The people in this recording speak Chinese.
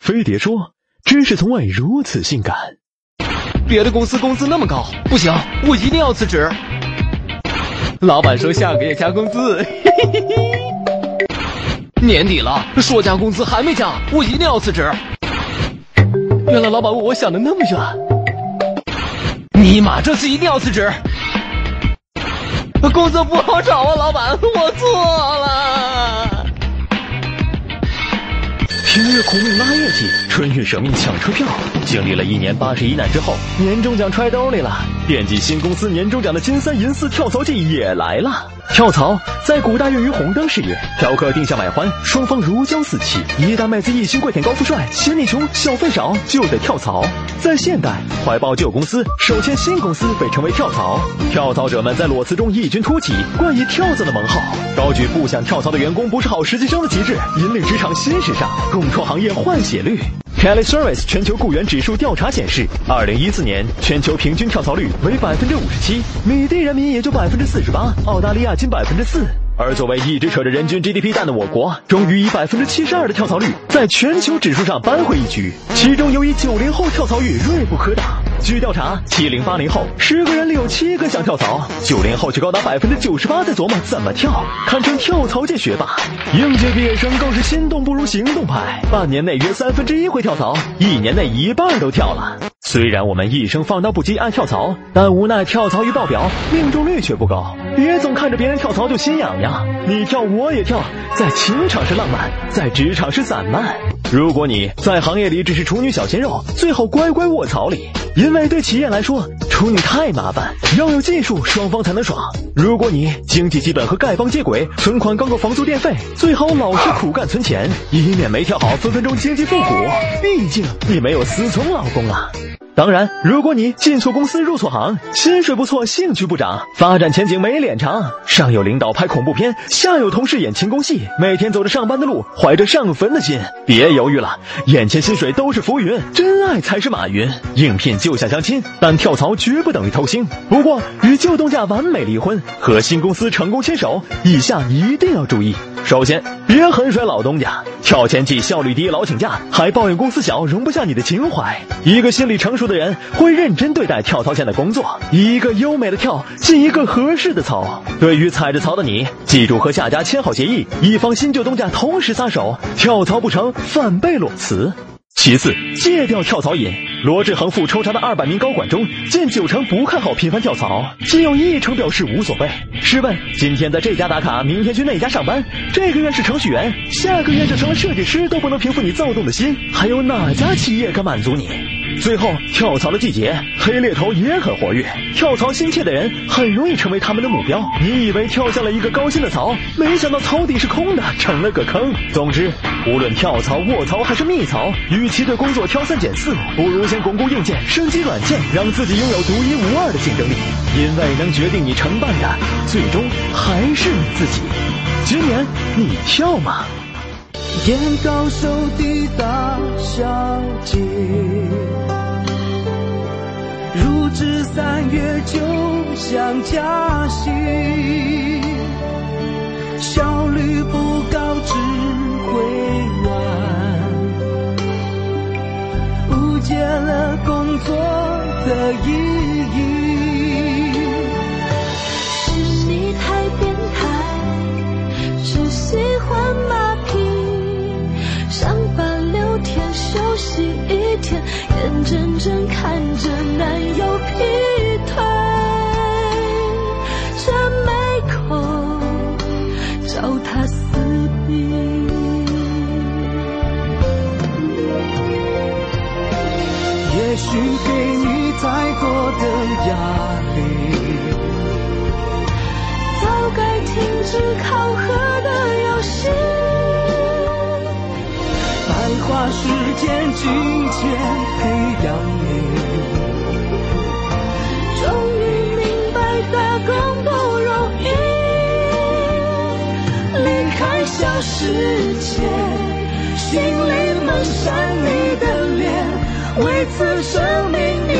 飞碟说：“知识从未如此性感。”别的公司工资那么高，不行，我一定要辞职。老板说下个月加工资。年底了，说加工资还没加，我一定要辞职。原来老板为我想的那么远。尼玛，这次一定要辞职。工作不好找啊，老板，我错了。平日苦命拉业绩，春运舍命抢车票，经历了一年八十一难之后，年终奖揣兜里了。惦记新公司年终奖的金三银四跳槽季也来了。跳槽在古代用于红灯事业，嫖客定下买欢，双方如胶似漆。一旦妹子一心跪舔高富帅，嫌你穷小费少，就得跳槽。在现代，怀抱旧公司，手牵新公司，被称为跳槽。跳槽者们在裸辞中异军突起，冠以跳蚤的门号，高举不想跳槽的员工不是好实习生的旗帜，引领职场新时尚，共创行业换血率。Kelly Service 全球雇员指数调查显示，二零一四年全球平均跳槽率为百分之五十七，米地人民也就百分之四十八，澳大利亚近百分之四。而作为一直扯着人均 GDP 蛋的我国，终于以百分之七十二的跳槽率，在全球指数上扳回一局。其中尤以九零后跳槽率锐不可挡。据调查，七零八零后十个人里有七个想跳槽，九零后却高达百分之九十八在琢磨怎么跳，堪称跳槽界学霸。应届毕业生更是心动不如行动派，半年内约三分之一会跳槽，一年内一半都跳了。虽然我们一生放荡不羁爱跳槽，但无奈跳槽一爆表，命中率却不高。别总看着别人跳槽就心痒痒，你跳我也跳，在情场是浪漫，在职场是散漫。如果你在行业里只是处女小鲜肉，最好乖乖卧槽里。因为对企业来说，处女太麻烦，要有技术，双方才能爽。如果你经济基本和丐帮接轨，存款刚够房租电费，最好老实苦干存钱，以免没跳好分分钟经济复古。毕竟你没有思聪老公啊。当然，如果你进错公司入错行，薪水不错，兴趣不长，发展前景没脸长，上有领导拍恐怖片，下有同事演轻功戏，每天走着上班的路，怀着上坟的心，别犹豫了，眼前薪水都是浮云，真爱才是马云。应聘就像相亲，但跳槽绝不等于偷腥。不过与旧东家完美离婚，和新公司成功牵手，以下一定要注意。首先，别狠甩老东家，跳前既效率低，老请假，还抱怨公司小，容不下你的情怀。一个心理成熟的人会认真对待跳槽前的工作，一个优美的跳进一个合适的槽。对于踩着槽的你，记住和下家签好协议，以防新旧东家同时撒手，跳槽不成反被裸辞。其次，戒掉跳槽瘾。罗志恒复抽查的二百名高管中，近九成不看好频繁跳槽，仅有一成表示无所谓。试问，今天在这家打卡，明天去那家上班，这个月是程序员，下个月就成了设计师，都不能平复你躁动的心，还有哪家企业敢满足你？最后，跳槽的季节，黑猎头也很活跃。跳槽心切的人很容易成为他们的目标。你以为跳下了一个高薪的槽，没想到槽底是空的，成了个坑。总之，无论跳槽、卧槽还是密槽，与其对工作挑三拣四，不如先巩固硬件，升级软件，让自己拥有独一无二的竞争力。因为能决定你成败的，最终还是你自己。今年你跳吗？眼高手低大小姐，入职三月就想加薪，效率不高只会晚，误解了工作的意义。眼睁睁看着男友劈腿，却没空找他撕逼。也许给你再多的压力，早该停止考核的游戏。把时间、金钱培养你，终于明白打工不容易。离开小世界，心里蒙上你的脸，为此生命你。